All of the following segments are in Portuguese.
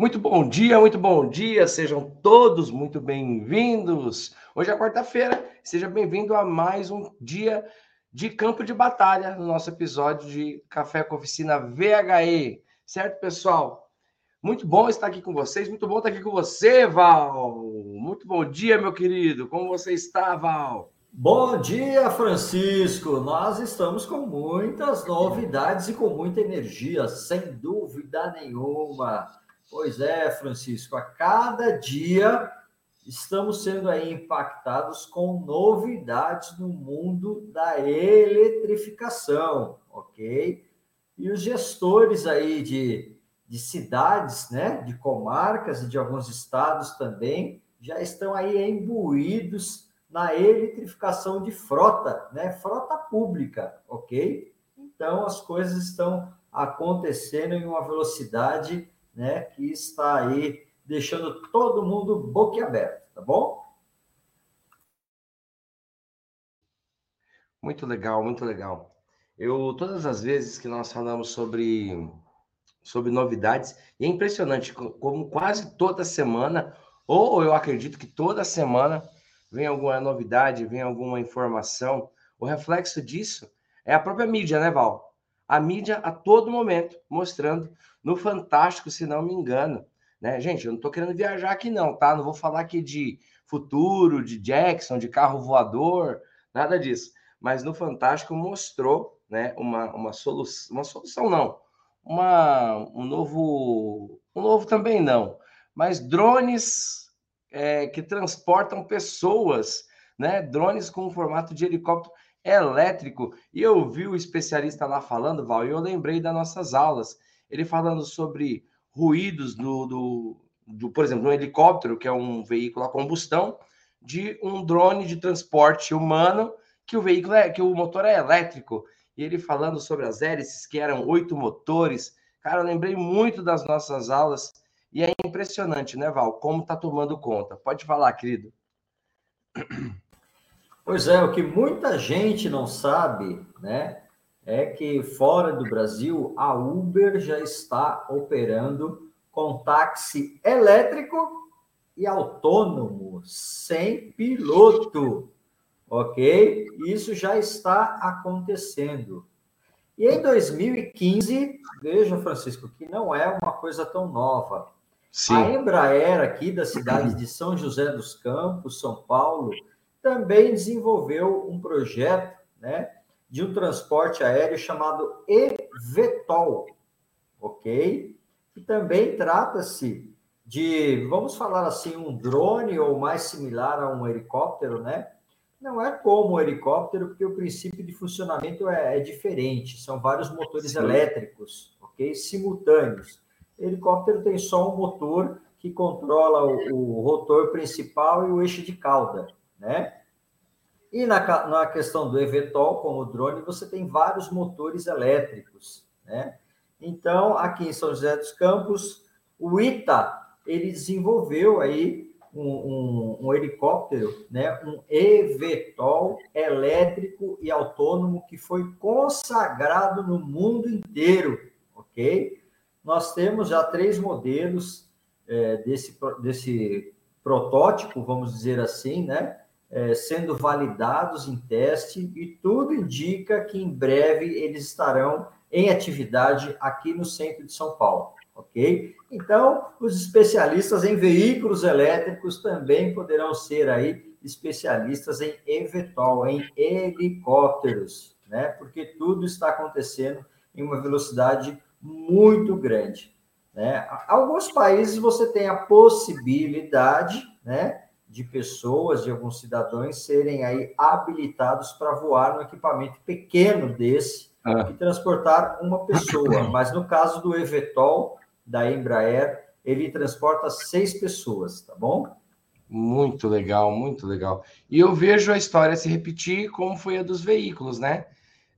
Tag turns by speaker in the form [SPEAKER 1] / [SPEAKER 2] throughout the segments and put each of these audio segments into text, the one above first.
[SPEAKER 1] Muito bom dia, muito bom dia, sejam todos muito bem-vindos. Hoje é quarta-feira, seja bem-vindo a mais um dia de campo de batalha no nosso episódio de Café com Oficina VHE, certo, pessoal? Muito bom estar aqui com vocês, muito bom estar aqui com você, Val. Muito bom dia, meu querido. Como você está, Val?
[SPEAKER 2] Bom dia, Francisco. Nós estamos com muitas novidades e com muita energia, sem dúvida nenhuma. Pois é, Francisco, a cada dia estamos sendo aí impactados com novidades no mundo da eletrificação, ok? E os gestores aí de, de cidades, né, de comarcas e de alguns estados também, já estão aí imbuídos na eletrificação de frota, né, frota pública, ok? Então, as coisas estão acontecendo em uma velocidade né, que está aí deixando todo mundo boquiaberto, tá bom?
[SPEAKER 1] Muito legal, muito legal. Eu todas as vezes que nós falamos sobre sobre novidades, e é impressionante como quase toda semana, ou eu acredito que toda semana vem alguma novidade, vem alguma informação. O reflexo disso é a própria mídia, né, Val? A mídia a todo momento mostrando no Fantástico, se não me engano. Né? Gente, eu não estou querendo viajar aqui, não, tá? Não vou falar aqui de futuro, de Jackson, de carro voador, nada disso. Mas no Fantástico mostrou né, uma, uma, solução, uma solução, não, uma, um novo, um novo também não, mas drones é, que transportam pessoas, né? Drones com formato de helicóptero elétrico. E eu vi o especialista lá falando, Val, e eu lembrei das nossas aulas ele falando sobre ruídos do, do, do, por exemplo, um helicóptero, que é um veículo a combustão, de um drone de transporte humano, que o veículo é, que o motor é elétrico. E ele falando sobre as hélices, que eram oito motores. Cara, eu lembrei muito das nossas aulas. E é impressionante, né, Val? Como tá tomando conta. Pode falar, querido.
[SPEAKER 2] Pois é, o que muita gente não sabe, né? é que fora do Brasil a Uber já está operando com táxi elétrico e autônomo, sem piloto, ok? Isso já está acontecendo. E em 2015, veja, Francisco, que não é uma coisa tão nova. Sim. A Embraer, aqui da cidade de São José dos Campos, São Paulo, também desenvolveu um projeto, né? de um transporte aéreo chamado eVTOL, ok? Que também trata-se de, vamos falar assim, um drone ou mais similar a um helicóptero, né? Não é como um helicóptero, porque o princípio de funcionamento é, é diferente. São vários motores Sim. elétricos, ok? Simultâneos. O helicóptero tem só um motor que controla o, o rotor principal e o eixo de cauda, né? E na, na questão do eVTOL, como o drone, você tem vários motores elétricos, né? Então, aqui em São José dos Campos, o ITA, ele desenvolveu aí um, um, um helicóptero, né? Um eVTOL elétrico e autônomo que foi consagrado no mundo inteiro, ok? Nós temos já três modelos é, desse, desse protótipo, vamos dizer assim, né? É, sendo validados em teste e tudo indica que em breve eles estarão em atividade aqui no centro de São Paulo, ok? Então, os especialistas em veículos elétricos também poderão ser aí especialistas em eVTOL, em helicópteros, né? Porque tudo está acontecendo em uma velocidade muito grande, né? Alguns países você tem a possibilidade, né? De pessoas, de alguns cidadãos serem aí habilitados para voar no equipamento pequeno desse ah. e transportar uma pessoa. Mas no caso do eVTOL da Embraer, ele transporta seis pessoas, tá bom?
[SPEAKER 1] Muito legal, muito legal. E eu vejo a história se repetir como foi a dos veículos, né?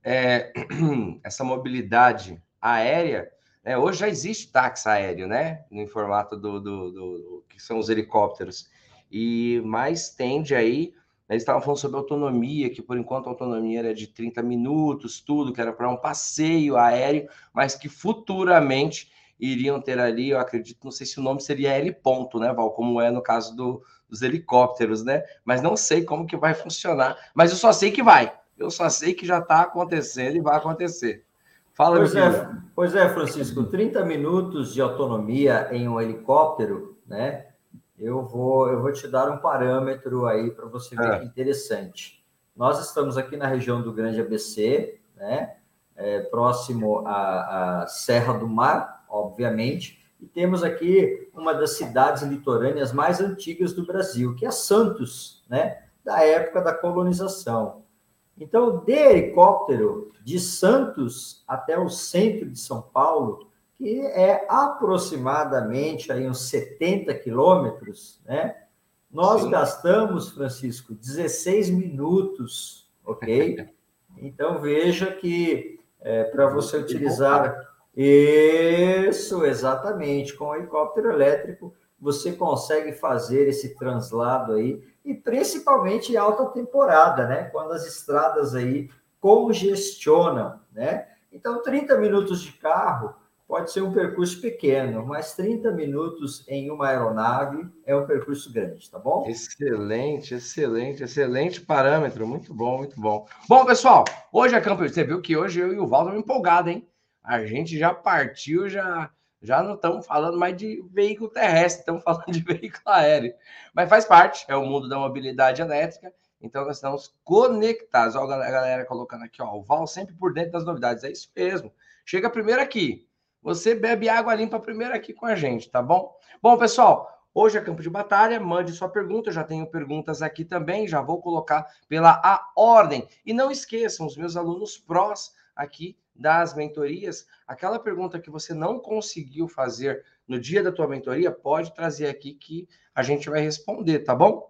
[SPEAKER 1] É, essa mobilidade aérea, né? hoje já existe táxi aéreo, né? No formato do, do, do, do que são os helicópteros e mais tende aí. Né, eles estavam falando sobre autonomia, que por enquanto a autonomia era de 30 minutos, tudo, que era para um passeio aéreo, mas que futuramente iriam ter ali, eu acredito, não sei se o nome seria L ponto, né, Val, como é no caso do, dos helicópteros, né? Mas não sei como que vai funcionar, mas eu só sei que vai. Eu só sei que já está acontecendo e vai acontecer.
[SPEAKER 2] Fala, pois é, pois é, Francisco, 30 minutos de autonomia em um helicóptero, né? Eu vou, eu vou te dar um parâmetro aí para você ver é. que interessante. Nós estamos aqui na região do Grande ABC, né? É, próximo à, à Serra do Mar, obviamente, e temos aqui uma das cidades litorâneas mais antigas do Brasil, que é Santos, né? Da época da colonização. Então, de helicóptero de Santos até o centro de São Paulo, que é aproximadamente aí uns 70 quilômetros, né? Nós Sim. gastamos, Francisco, 16 minutos, ok? Então veja que é, para você utilizar isso, exatamente, com o helicóptero elétrico, você consegue fazer esse translado aí, e principalmente em alta temporada, né? Quando as estradas aí congestionam, né? Então, 30 minutos de carro pode ser um percurso pequeno, mas 30 minutos em uma aeronave é um percurso grande, tá bom?
[SPEAKER 1] Excelente, excelente, excelente parâmetro. Muito bom, muito bom. Bom, pessoal, hoje a Campo, você viu que hoje eu e o Val estamos empolgados, hein? A gente já partiu, já, já não estamos falando mais de veículo terrestre, estamos falando de veículo aéreo. Mas faz parte, é o mundo da mobilidade elétrica. Então, nós estamos conectados. Olha a galera colocando aqui, ó, o Val sempre por dentro das novidades. É isso mesmo. Chega primeiro aqui. Você bebe água limpa primeiro aqui com a gente, tá bom? Bom, pessoal, hoje é campo de batalha. Mande sua pergunta. Eu já tenho perguntas aqui também. Já vou colocar pela a ordem. E não esqueçam, os meus alunos prós aqui das mentorias, aquela pergunta que você não conseguiu fazer no dia da tua mentoria, pode trazer aqui que a gente vai responder, tá bom?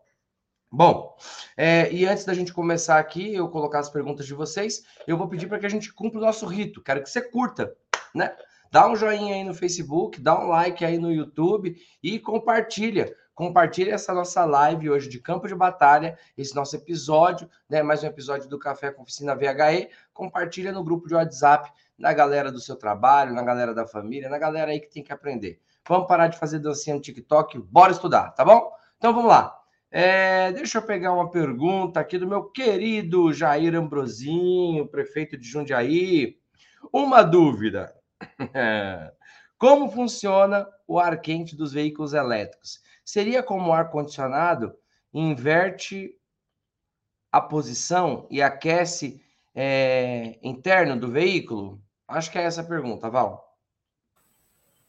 [SPEAKER 1] Bom, é, e antes da gente começar aqui, eu colocar as perguntas de vocês, eu vou pedir para que a gente cumpra o nosso rito. Quero que você curta, né? Dá um joinha aí no Facebook, dá um like aí no YouTube e compartilha. Compartilha essa nossa live hoje de Campo de Batalha, esse nosso episódio, né? Mais um episódio do Café com Oficina VHE. Compartilha no grupo de WhatsApp, na galera do seu trabalho, na galera da família, na galera aí que tem que aprender. Vamos parar de fazer dancinha no TikTok, bora estudar, tá bom? Então vamos lá. É, deixa eu pegar uma pergunta aqui do meu querido Jair Ambrosinho, prefeito de Jundiaí. Uma dúvida. Como funciona o ar quente dos veículos elétricos? Seria como o ar-condicionado inverte a posição e aquece é, interno do veículo? Acho que é essa a pergunta, Val.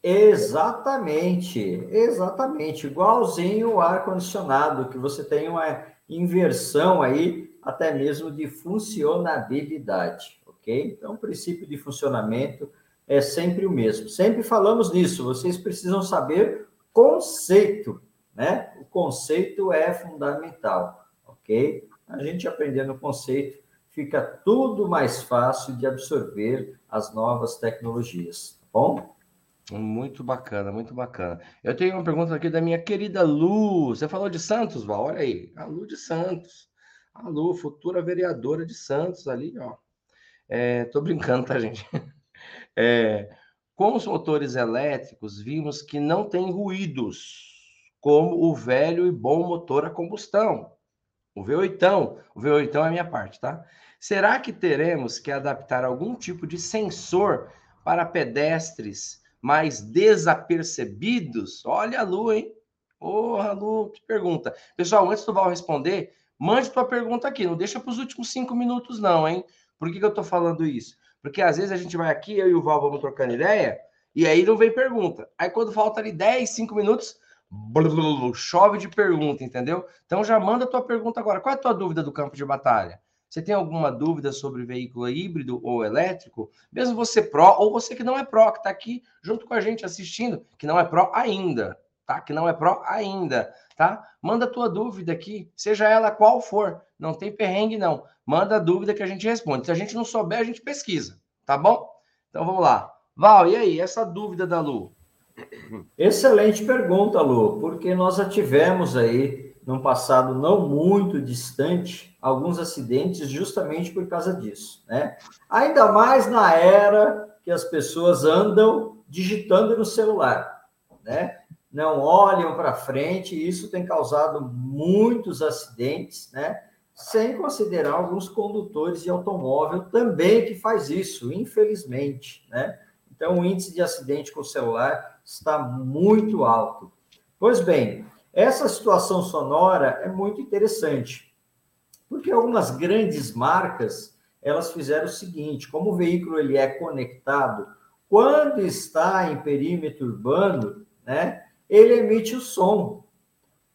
[SPEAKER 2] Exatamente, exatamente. Igualzinho o ar-condicionado, que você tem uma inversão aí, até mesmo de funcionabilidade, ok? Então, o princípio de funcionamento é sempre o mesmo. Sempre falamos nisso, vocês precisam saber conceito, né? O conceito é fundamental, ok? A gente aprendendo o conceito, fica tudo mais fácil de absorver as novas tecnologias, tá bom?
[SPEAKER 1] Muito bacana, muito bacana. Eu tenho uma pergunta aqui da minha querida Lu. Você falou de Santos, Val? Olha aí, a Lu de Santos. A Lu, futura vereadora de Santos ali, ó. É, tô brincando, tá, gente? É, com os motores elétricos, vimos que não tem ruídos, como o velho e bom motor a combustão. O V8, o V8 é a minha parte, tá? Será que teremos que adaptar algum tipo de sensor para pedestres mais desapercebidos? Olha a Lu, hein? Porra, Lu, que pergunta. Pessoal, antes do Val responder, mande tua pergunta aqui, não deixa para os últimos cinco minutos, não, hein? Por que, que eu estou falando isso? Porque às vezes a gente vai aqui, eu e o Val vamos trocando ideia, e aí não vem pergunta. Aí quando falta ali 10, 5 minutos, chove de pergunta, entendeu? Então já manda a tua pergunta agora. Qual é a tua dúvida do campo de batalha? Você tem alguma dúvida sobre veículo híbrido ou elétrico? Mesmo você pró, ou você que não é pró, que está aqui junto com a gente assistindo, que não é pró ainda, tá? Que não é pró ainda, tá? Manda a tua dúvida aqui, seja ela qual for. Não tem perrengue, não. Manda dúvida que a gente responde. Se a gente não souber, a gente pesquisa, tá bom? Então vamos lá. Val, e aí, essa dúvida da Lu?
[SPEAKER 2] Excelente pergunta, Lu, porque nós já tivemos aí, num passado não muito distante, alguns acidentes justamente por causa disso, né? Ainda mais na era que as pessoas andam digitando no celular, né? Não olham para frente, e isso tem causado muitos acidentes, né? Sem considerar alguns condutores de automóvel também que faz isso, infelizmente, né? Então, o índice de acidente com celular está muito alto. Pois bem, essa situação sonora é muito interessante, porque algumas grandes marcas, elas fizeram o seguinte, como o veículo ele é conectado, quando está em perímetro urbano, né, ele emite o som.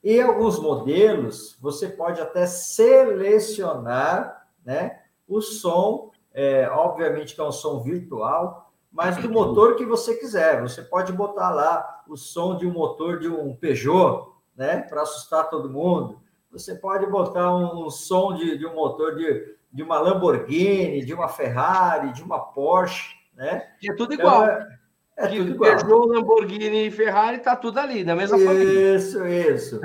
[SPEAKER 2] E alguns modelos, você pode até selecionar, né, o som, é, obviamente que é um som virtual, mas do motor que você quiser. Você pode botar lá o som de um motor de um Peugeot, né, para assustar todo mundo. Você pode botar um, um som de, de, um motor de, de uma Lamborghini, de uma Ferrari, de uma Porsche, né?
[SPEAKER 1] E é tudo então, igual. É, é tudo igual. Peugeot, Lamborghini e Ferrari tá tudo ali, na mesma
[SPEAKER 2] família. Isso, isso.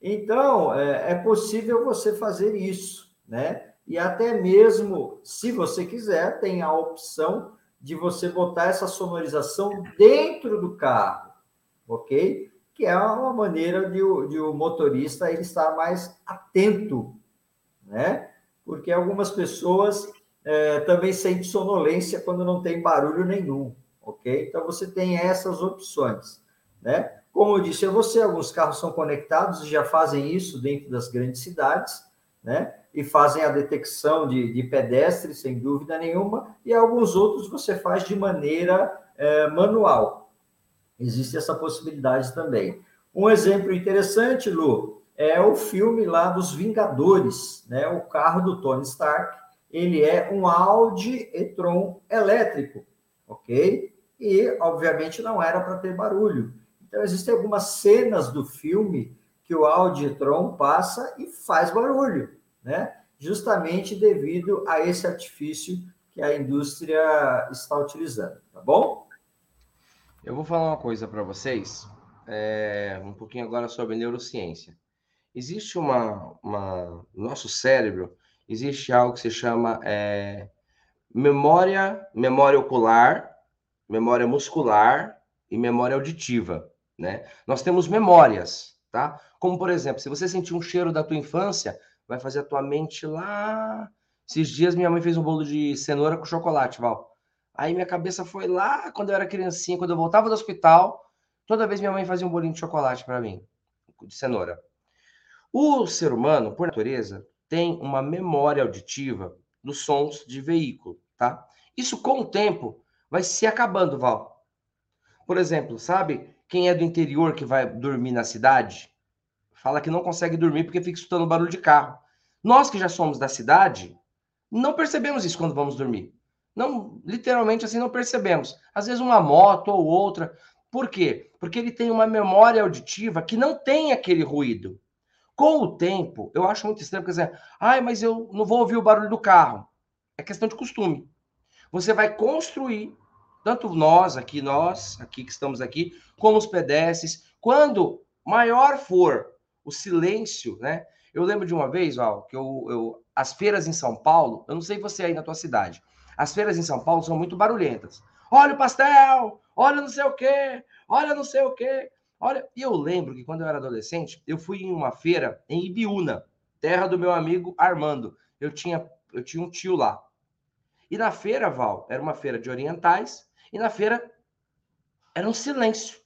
[SPEAKER 2] Então, é, é possível você fazer isso, né? E até mesmo, se você quiser, tem a opção de você botar essa sonorização dentro do carro, ok? Que é uma maneira de o, de o motorista ele estar mais atento, né? Porque algumas pessoas é, também sentem sonolência quando não tem barulho nenhum, ok? Então você tem essas opções, né? Como eu disse a você, alguns carros são conectados e já fazem isso dentro das grandes cidades, né? e fazem a detecção de, de pedestres, sem dúvida nenhuma, e alguns outros você faz de maneira é, manual. Existe essa possibilidade também. Um exemplo interessante, Lu, é o filme lá dos Vingadores, né? O carro do Tony Stark, ele é um Audi e-tron elétrico, ok? E, obviamente, não era para ter barulho. Então, existem algumas cenas do filme que o Audi e-tron passa e faz barulho né? Justamente devido a esse artifício que a indústria está utilizando, tá bom?
[SPEAKER 1] Eu vou falar uma coisa para vocês, é, um pouquinho agora sobre neurociência. Existe uma, uma, no nosso cérebro existe algo que se chama é, memória, memória ocular, memória muscular e memória auditiva, né? Nós temos memórias, tá? Como por exemplo, se você sentir um cheiro da tua infância, vai fazer a tua mente lá. Esses dias minha mãe fez um bolo de cenoura com chocolate, Val. Aí minha cabeça foi lá quando eu era criancinha, quando eu voltava do hospital, toda vez minha mãe fazia um bolinho de chocolate para mim, de cenoura. O ser humano, por natureza, tem uma memória auditiva dos sons de veículo, tá? Isso com o tempo vai se acabando, Val. Por exemplo, sabe quem é do interior que vai dormir na cidade? fala que não consegue dormir porque fica escutando barulho de carro. Nós que já somos da cidade, não percebemos isso quando vamos dormir. Não, literalmente assim, não percebemos. Às vezes uma moto ou outra. Por quê? Porque ele tem uma memória auditiva que não tem aquele ruído. Com o tempo, eu acho muito estranho, porque dizer, ai, mas eu não vou ouvir o barulho do carro. É questão de costume. Você vai construir, tanto nós aqui, nós aqui que estamos aqui, como os pedestres, quando maior for o silêncio, né? Eu lembro de uma vez, Val, que eu, eu, as feiras em São Paulo, eu não sei você aí na tua cidade, as feiras em São Paulo são muito barulhentas. Olha o pastel, olha não sei o quê, olha não sei o quê. Olha, eu lembro que quando eu era adolescente, eu fui em uma feira em Ibiúna, terra do meu amigo Armando. Eu tinha, eu tinha um tio lá. E na feira, Val, era uma feira de orientais, e na feira era um silêncio.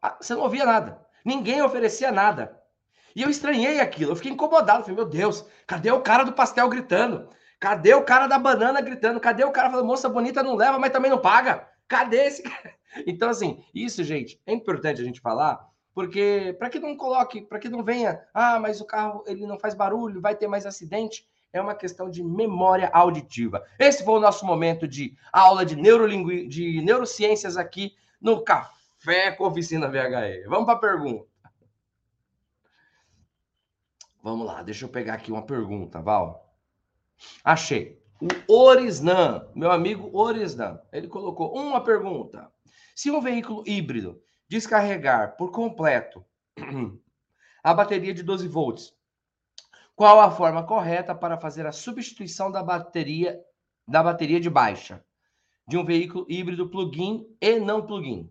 [SPEAKER 1] Ah, você não ouvia nada. Ninguém oferecia nada. E eu estranhei aquilo, eu fiquei incomodado. Falei, meu Deus, cadê o cara do pastel gritando? Cadê o cara da banana gritando? Cadê o cara falando, moça bonita não leva, mas também não paga? Cadê esse cara? Então, assim, isso, gente, é importante a gente falar, porque para que não coloque, para que não venha, ah, mas o carro ele não faz barulho, vai ter mais acidente, é uma questão de memória auditiva. Esse foi o nosso momento de aula de, de neurociências aqui no Café Fé com oficina VHE. Vamos para a pergunta. Vamos lá, deixa eu pegar aqui uma pergunta, Val. Achei. O Orisnan, meu amigo Orisnan, ele colocou uma pergunta. Se um veículo híbrido descarregar por completo a bateria de 12 volts, qual a forma correta para fazer a substituição da bateria da bateria de baixa de um veículo híbrido plug-in e não plug-in?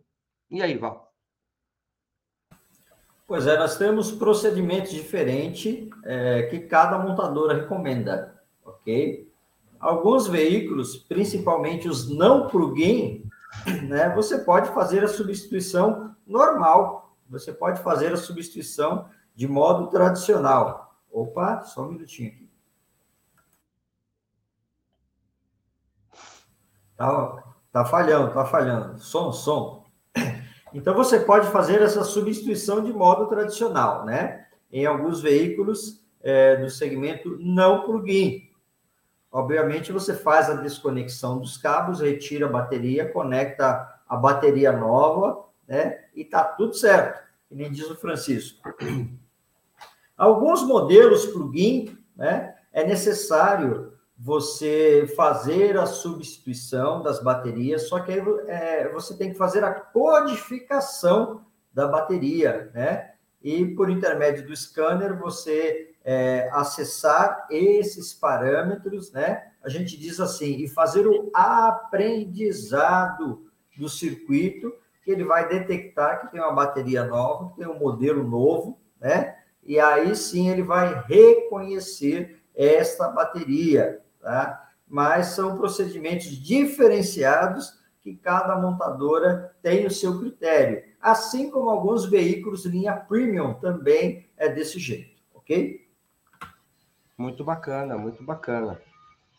[SPEAKER 1] E aí, Val?
[SPEAKER 2] Pois é, nós temos procedimentos diferentes é, que cada montadora recomenda, ok? Alguns veículos, principalmente os não plug-in, né, você pode fazer a substituição normal, você pode fazer a substituição de modo tradicional. Opa, só um minutinho aqui. Tá, tá falhando, tá falhando. Som, som. Então você pode fazer essa substituição de modo tradicional, né? Em alguns veículos é, do segmento não plug-in. Obviamente você faz a desconexão dos cabos, retira a bateria, conecta a bateria nova, né? E tá tudo certo, que nem diz o Francisco. Alguns modelos plug-in, né? É necessário você fazer a substituição das baterias, só que aí é, você tem que fazer a codificação da bateria, né? E por intermédio do scanner, você é, acessar esses parâmetros, né? A gente diz assim, e fazer o aprendizado do circuito, que ele vai detectar que tem uma bateria nova, que tem um modelo novo, né? E aí sim ele vai reconhecer esta bateria, tá? Mas são procedimentos diferenciados que cada montadora tem o seu critério, assim como alguns veículos linha premium também é desse jeito, ok?
[SPEAKER 1] Muito bacana, muito bacana.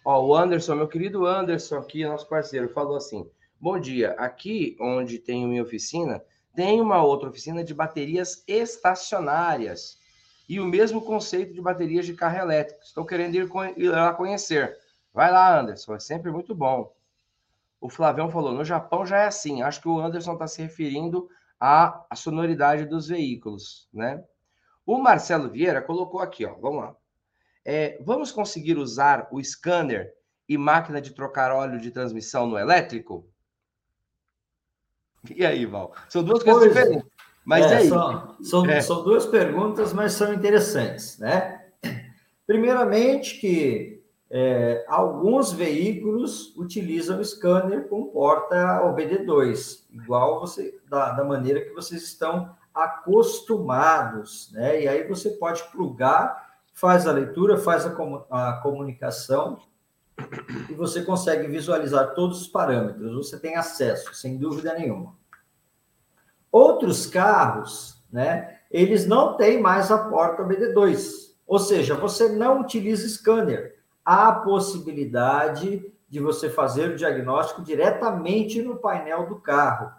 [SPEAKER 1] Ó, o Anderson, meu querido Anderson aqui, nosso parceiro, falou assim: Bom dia, aqui onde tenho minha oficina, tem uma outra oficina de baterias estacionárias e o mesmo conceito de baterias de carro elétrico. Estou querendo ir, ir lá conhecer. Vai lá, Anderson, é sempre muito bom. O Flavião falou: no Japão já é assim. Acho que o Anderson está se referindo à, à sonoridade dos veículos, né? O Marcelo Vieira colocou aqui, ó. Vamos lá. É, vamos conseguir usar o scanner e máquina de trocar óleo de transmissão no elétrico? E aí, Val? São duas coisas pois, diferentes. Mas é,
[SPEAKER 2] aí. São, são, é. são duas perguntas, mas são interessantes, né? Primeiramente, que é, alguns veículos utilizam o scanner com porta OBD2, igual você da, da maneira que vocês estão acostumados, né? E aí você pode plugar, faz a leitura, faz a, a comunicação e você consegue visualizar todos os parâmetros. Você tem acesso, sem dúvida nenhuma. Outros carros, né, eles não têm mais a porta BD2, ou seja, você não utiliza scanner. Há a possibilidade de você fazer o diagnóstico diretamente no painel do carro.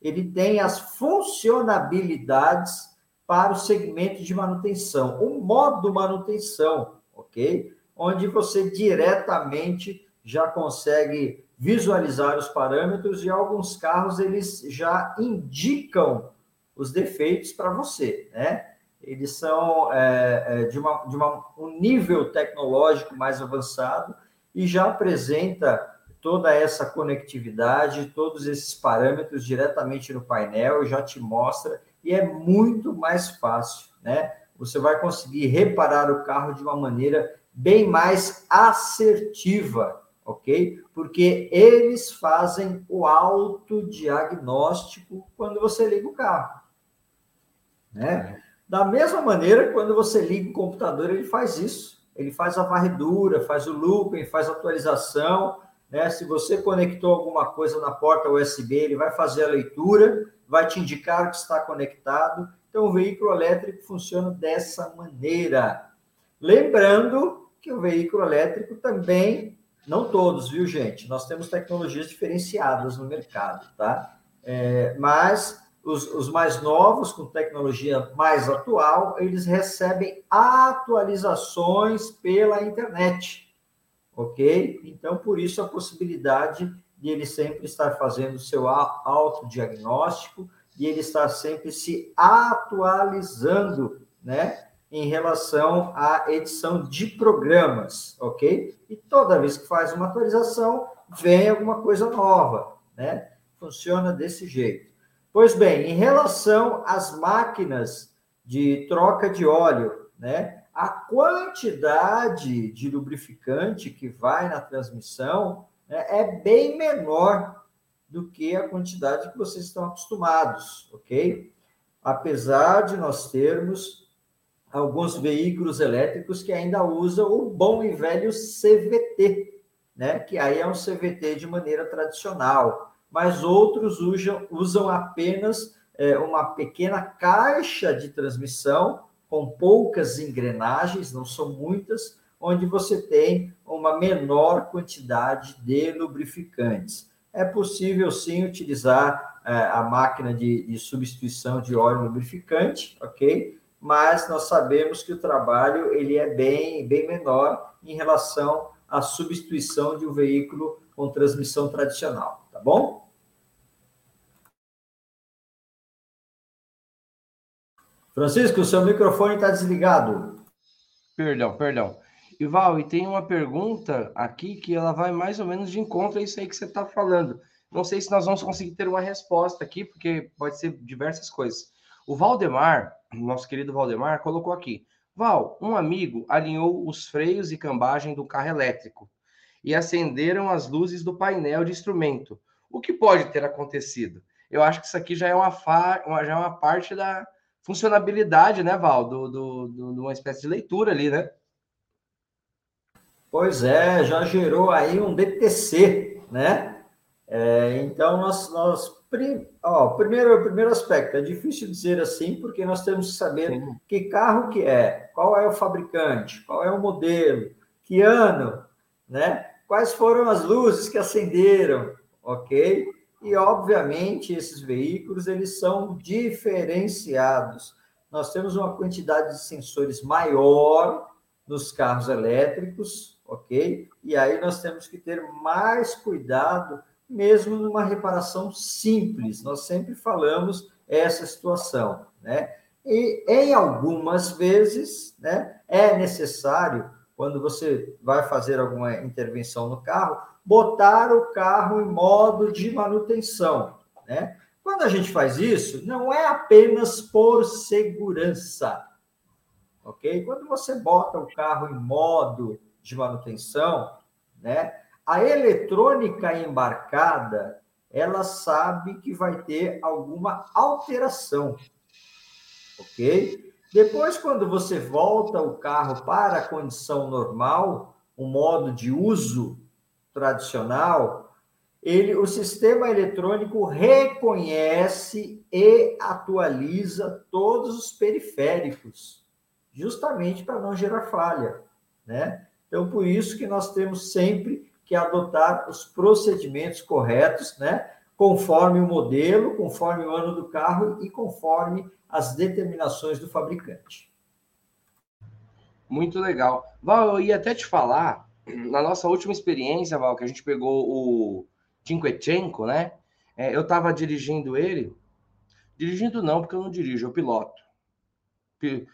[SPEAKER 2] Ele tem as funcionabilidades para o segmento de manutenção, o modo manutenção, ok? Onde você diretamente já consegue visualizar os parâmetros e alguns carros eles já indicam os defeitos para você, né? Eles são é, é, de, uma, de uma, um nível tecnológico mais avançado e já apresenta toda essa conectividade, todos esses parâmetros diretamente no painel, já te mostra e é muito mais fácil, né? Você vai conseguir reparar o carro de uma maneira bem mais assertiva, ok? Porque eles fazem o autodiagnóstico quando você liga o carro, né? Da mesma maneira, quando você liga o computador, ele faz isso. Ele faz a varredura, faz o looping, faz a atualização, né? Se você conectou alguma coisa na porta USB, ele vai fazer a leitura, vai te indicar que está conectado. Então, o veículo elétrico funciona dessa maneira. Lembrando que o veículo elétrico também não todos, viu, gente? Nós temos tecnologias diferenciadas no mercado, tá? É, mas os, os, mais novos, com tecnologia mais atual, eles recebem atualizações pela internet, ok? Então, por isso, a possibilidade de ele sempre estar fazendo seu autodiagnóstico e ele estar sempre se atualizando, né? em relação à edição de programas, ok? E toda vez que faz uma atualização, vem alguma coisa nova, né? Funciona desse jeito. Pois bem, em relação às máquinas de troca de óleo, né? a quantidade de lubrificante que vai na transmissão é bem menor do que a quantidade que vocês estão acostumados, ok? Apesar de nós termos alguns veículos elétricos que ainda usam o bom e velho CVT, né? Que aí é um CVT de maneira tradicional, mas outros usam, usam apenas é, uma pequena caixa de transmissão com poucas engrenagens, não são muitas, onde você tem uma menor quantidade de lubrificantes. É possível sim utilizar é, a máquina de, de substituição de óleo lubrificante, ok? Mas nós sabemos que o trabalho ele é bem, bem menor em relação à substituição de um veículo com transmissão tradicional, tá bom? Francisco, o seu microfone está desligado.
[SPEAKER 1] Perdão, perdão. Ival, e tem uma pergunta aqui que ela vai mais ou menos de encontro a isso aí que você está falando. Não sei se nós vamos conseguir ter uma resposta aqui, porque pode ser diversas coisas. O Valdemar, nosso querido Valdemar, colocou aqui: Val, um amigo alinhou os freios e cambagem do carro elétrico e acenderam as luzes do painel de instrumento. O que pode ter acontecido? Eu acho que isso aqui já é uma, fa... já é uma parte da, funcionabilidade, né, Val, do, do, do, de uma espécie de leitura ali, né?
[SPEAKER 2] Pois é, já gerou aí um DTC, né? É, então, nós, nós ó, primeiro, primeiro aspecto, é difícil dizer assim, porque nós temos que saber Sim. que carro que é, qual é o fabricante, qual é o modelo, que ano, né? Quais foram as luzes que acenderam, ok? E, obviamente, esses veículos eles são diferenciados. Nós temos uma quantidade de sensores maior nos carros elétricos, ok? E aí nós temos que ter mais cuidado, mesmo numa reparação simples. Nós sempre falamos essa situação, né? E em algumas vezes, né, é necessário, quando você vai fazer alguma intervenção no carro, botar o carro em modo de manutenção, né? Quando a gente faz isso, não é apenas por segurança, ok? Quando você bota o carro em modo de manutenção, né? A eletrônica embarcada, ela sabe que vai ter alguma alteração, ok? Depois, quando você volta o carro para a condição normal, o modo de uso tradicional, ele, o sistema eletrônico reconhece e atualiza todos os periféricos, justamente para não gerar falha, né? Então, por isso que nós temos sempre que adotar os procedimentos corretos, né? Conforme o modelo, conforme o ano do carro e conforme as determinações do fabricante.
[SPEAKER 1] Muito legal. Val, eu ia até te falar na nossa última experiência, Val, que a gente pegou o Cinquechenko, né? É, eu estava dirigindo ele. Dirigindo não, porque eu não dirijo, eu piloto. Pe,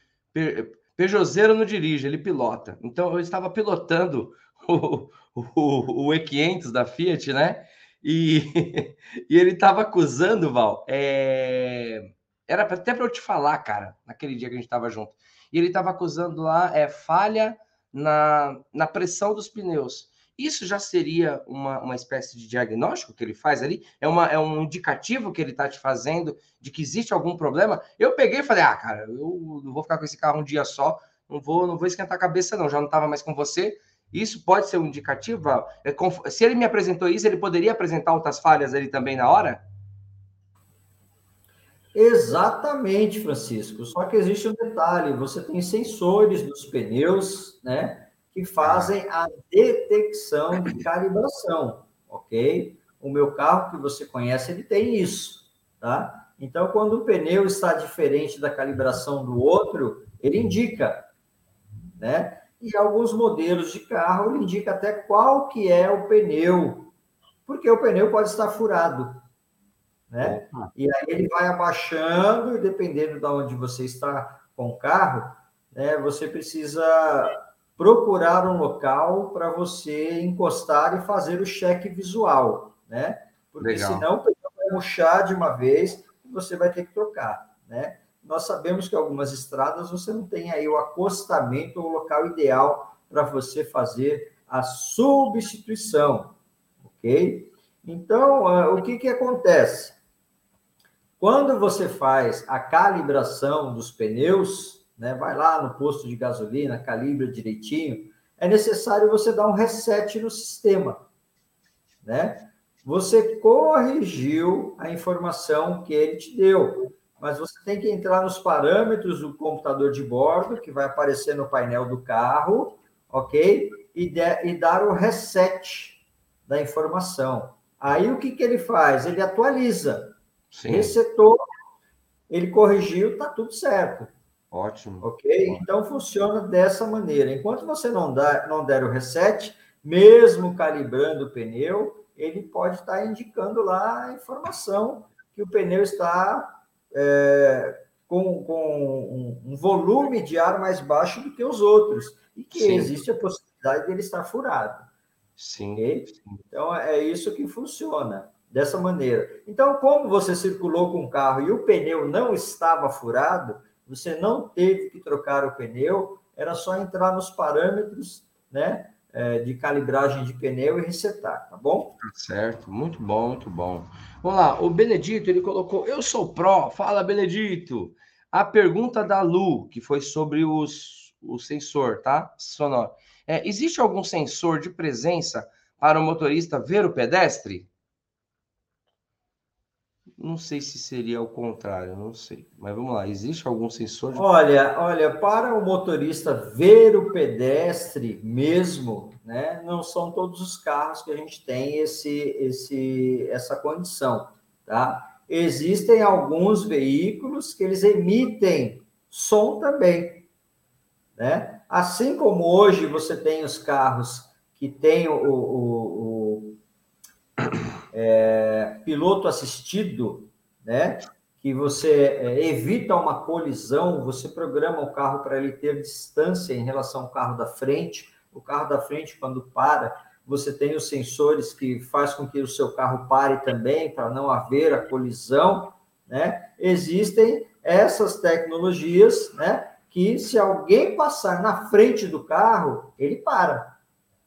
[SPEAKER 1] pe, Peugeoteiro não dirige, ele pilota. Então eu estava pilotando o, o, o E500 da Fiat, né? E, e ele estava acusando, Val. É... Era até para eu te falar, cara, naquele dia que a gente estava junto. E ele estava acusando lá é, falha na, na pressão dos pneus. Isso já seria uma, uma espécie de diagnóstico que ele faz ali? É, uma, é um indicativo que ele está te fazendo de que existe algum problema? Eu peguei e falei, ah, cara, eu não vou ficar com esse carro um dia só, não vou, não vou esquentar a cabeça, não. Já não estava mais com você. Isso pode ser um indicativo? É, se ele me apresentou isso, ele poderia apresentar outras falhas ali também na hora?
[SPEAKER 2] Exatamente, Francisco. Só que existe um detalhe: você tem sensores nos pneus, né, que fazem a detecção de calibração, ok? O meu carro que você conhece, ele tem isso, tá? Então, quando o pneu está diferente da calibração do outro, ele indica, né? E alguns modelos de carro ele indica até qual que é o pneu, porque o pneu pode estar furado né? E aí ele vai abaixando, e dependendo de onde você está com o carro, né, você precisa procurar um local para você encostar e fazer o cheque visual, né? Porque Legal. senão vai murchar de uma vez e você vai ter que trocar, né? nós sabemos que algumas estradas você não tem aí o acostamento ou o local ideal para você fazer a substituição, ok? Então, uh, o que, que acontece? Quando você faz a calibração dos pneus, né, vai lá no posto de gasolina, calibra direitinho, é necessário você dar um reset no sistema, né? Você corrigiu a informação que ele te deu, mas você tem que entrar nos parâmetros do computador de bordo, que vai aparecer no painel do carro, ok? E, de, e dar o reset da informação. Aí o que, que ele faz? Ele atualiza. Sim. Resetou, ele corrigiu, está tudo certo.
[SPEAKER 1] Ótimo.
[SPEAKER 2] Ok? Ótimo. Então funciona dessa maneira. Enquanto você não, dá, não der o reset, mesmo calibrando o pneu, ele pode estar indicando lá a informação que o pneu está é, com, com um, um, volume de ar mais baixo do que os outros e que Sim. existe a possibilidade dele estar furado.
[SPEAKER 1] Sim.
[SPEAKER 2] Okay? Então é isso que funciona dessa maneira. Então, como você circulou com o carro e o pneu não estava furado, você não teve que trocar o pneu, era só entrar nos parâmetros, né? É, de calibragem de pneu e resetar, tá bom?
[SPEAKER 1] Tá certo, muito bom, muito bom. Vamos lá, o Benedito, ele colocou, eu sou pró, fala Benedito. A pergunta da Lu, que foi sobre os, o sensor, tá? Sonoro. É, existe algum sensor de presença para o motorista ver o pedestre? Não sei se seria o contrário, não sei. Mas vamos lá, existe algum sensor? De...
[SPEAKER 2] Olha, olha, para o motorista ver o pedestre mesmo, né? Não são todos os carros que a gente tem esse, esse, essa condição, tá? Existem alguns veículos que eles emitem som também, né? Assim como hoje você tem os carros que têm o, o, é, piloto assistido, né? Que você é, evita uma colisão, você programa o carro para ele ter distância em relação ao carro da frente. O carro da frente, quando para, você tem os sensores que faz com que o seu carro pare também, para não haver a colisão, né? Existem essas tecnologias, né? Que se alguém passar na frente do carro, ele para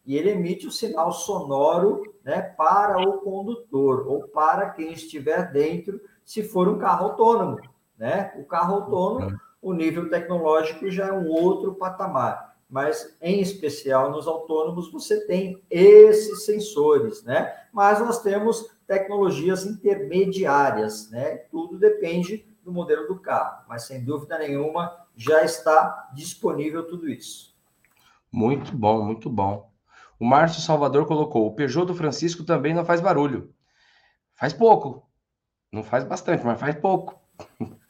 [SPEAKER 2] e ele emite o sinal sonoro né, para o condutor ou para quem estiver dentro, se for um carro autônomo. Né? O carro autônomo, o nível tecnológico já é um outro patamar, mas em especial nos autônomos você tem esses sensores, né? Mas nós temos tecnologias intermediárias, né? Tudo depende do modelo do carro, mas sem dúvida nenhuma já está disponível tudo isso.
[SPEAKER 1] Muito bom, muito bom. O Márcio Salvador colocou: o Peugeot do Francisco também não faz barulho. Faz pouco. Não faz bastante, mas faz pouco.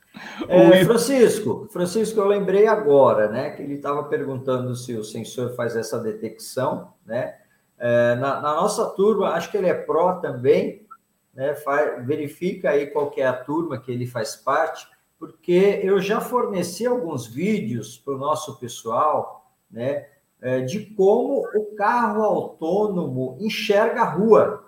[SPEAKER 2] É, Francisco, Francisco, eu lembrei agora, né, que ele estava perguntando se o sensor faz essa detecção, né? É, na, na, nossa turma, acho que ele é pró também, né? Faz, verifica aí qual é a turma que ele faz parte, porque eu já forneci alguns vídeos para o nosso pessoal, né? É, de como o carro autônomo enxerga a rua.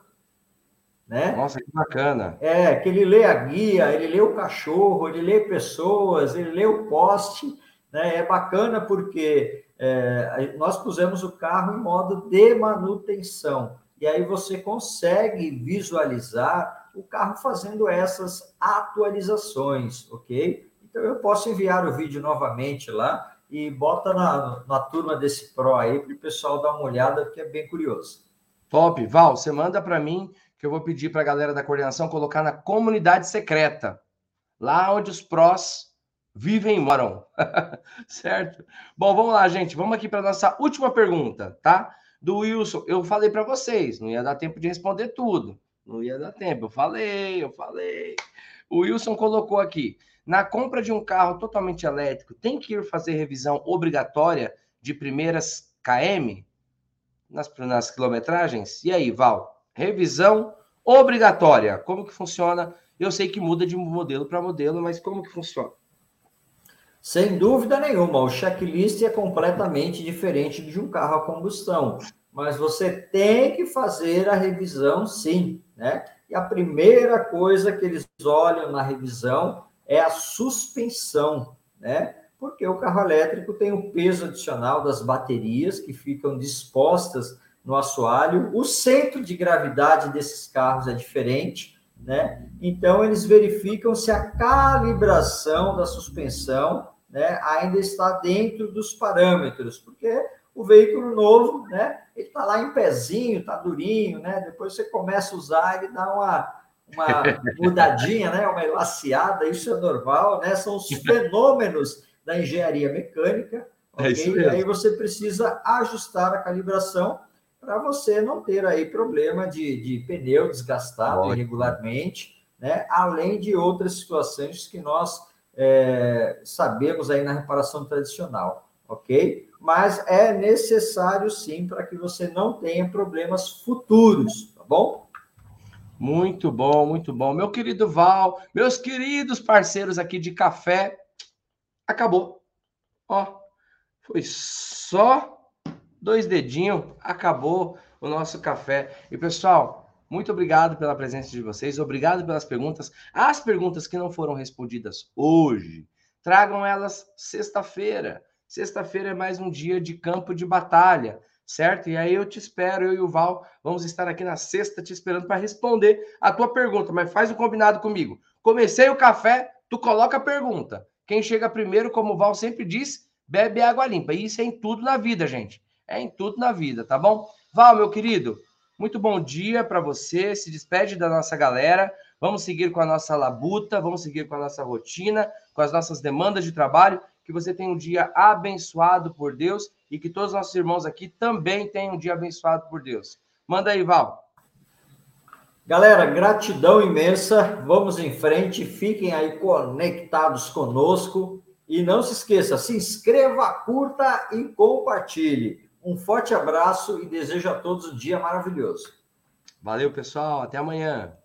[SPEAKER 2] Né?
[SPEAKER 1] Nossa, que bacana.
[SPEAKER 2] É, que ele lê a guia, ele lê o cachorro, ele lê pessoas, ele lê o poste. Né? É bacana porque é, nós pusemos o carro em modo de manutenção. E aí você consegue visualizar o carro fazendo essas atualizações, ok? Então eu posso enviar o vídeo novamente lá e bota na, na turma desse Pro aí para o pessoal dar uma olhada, porque é bem curioso.
[SPEAKER 1] Top. Val, você manda para mim que eu vou pedir para a galera da coordenação colocar na comunidade secreta, lá onde os prós vivem e moram. certo? Bom, vamos lá, gente. Vamos aqui para nossa última pergunta, tá? Do Wilson. Eu falei para vocês, não ia dar tempo de responder tudo. Não ia dar tempo. Eu falei, eu falei. O Wilson colocou aqui. Na compra de um carro totalmente elétrico, tem que ir fazer revisão obrigatória de primeiras KM nas, nas quilometragens? E aí, Val? Revisão obrigatória. Como que funciona? Eu sei que muda de modelo para modelo, mas como que funciona?
[SPEAKER 2] Sem dúvida nenhuma, o checklist é completamente diferente de um carro a combustão, mas você tem que fazer a revisão sim, né? E a primeira coisa que eles olham na revisão é a suspensão, né? Porque o carro elétrico tem o peso adicional das baterias que ficam dispostas no assoalho. O centro de gravidade desses carros é diferente, né? Então eles verificam se a calibração da suspensão, né, ainda está dentro dos parâmetros, porque o veículo novo, né, ele está lá em pezinho, está durinho, né? Depois você começa a usar, ele dá uma uma mudadinha, né, uma elaciada, isso é normal, né? São os fenômenos da engenharia mecânica. É okay? É aí você precisa ajustar a calibração para você não ter aí problema de, de pneu desgastado Ótimo. irregularmente, né? além de outras situações que nós é, sabemos aí na reparação tradicional, ok? Mas é necessário sim para que você não tenha problemas futuros, tá bom?
[SPEAKER 1] Muito bom, muito bom. Meu querido Val, meus queridos parceiros aqui de café, acabou. Ó, foi só dois dedinhos, acabou o nosso café. E pessoal, muito obrigado pela presença de vocês, obrigado pelas perguntas. As perguntas que não foram respondidas hoje, tragam elas sexta-feira. Sexta-feira é mais um dia de campo de batalha, certo? E aí eu te espero, eu e o Val vamos estar aqui na sexta te esperando para responder a tua pergunta, mas faz o um combinado comigo. Comecei o café, tu coloca a pergunta. Quem chega primeiro, como o Val sempre diz, bebe água limpa. E isso é em tudo na vida, gente. É em tudo na vida, tá bom? Val, meu querido, muito bom dia para você. Se despede da nossa galera. Vamos seguir com a nossa labuta, vamos seguir com a nossa rotina, com as nossas demandas de trabalho. Que você tenha um dia abençoado por Deus e que todos os nossos irmãos aqui também tenham um dia abençoado por Deus. Manda aí, Val.
[SPEAKER 2] Galera, gratidão imensa. Vamos em frente. Fiquem aí conectados conosco. E não se esqueça, se inscreva, curta e compartilhe. Um forte abraço e desejo a todos um dia maravilhoso.
[SPEAKER 1] Valeu, pessoal. Até amanhã.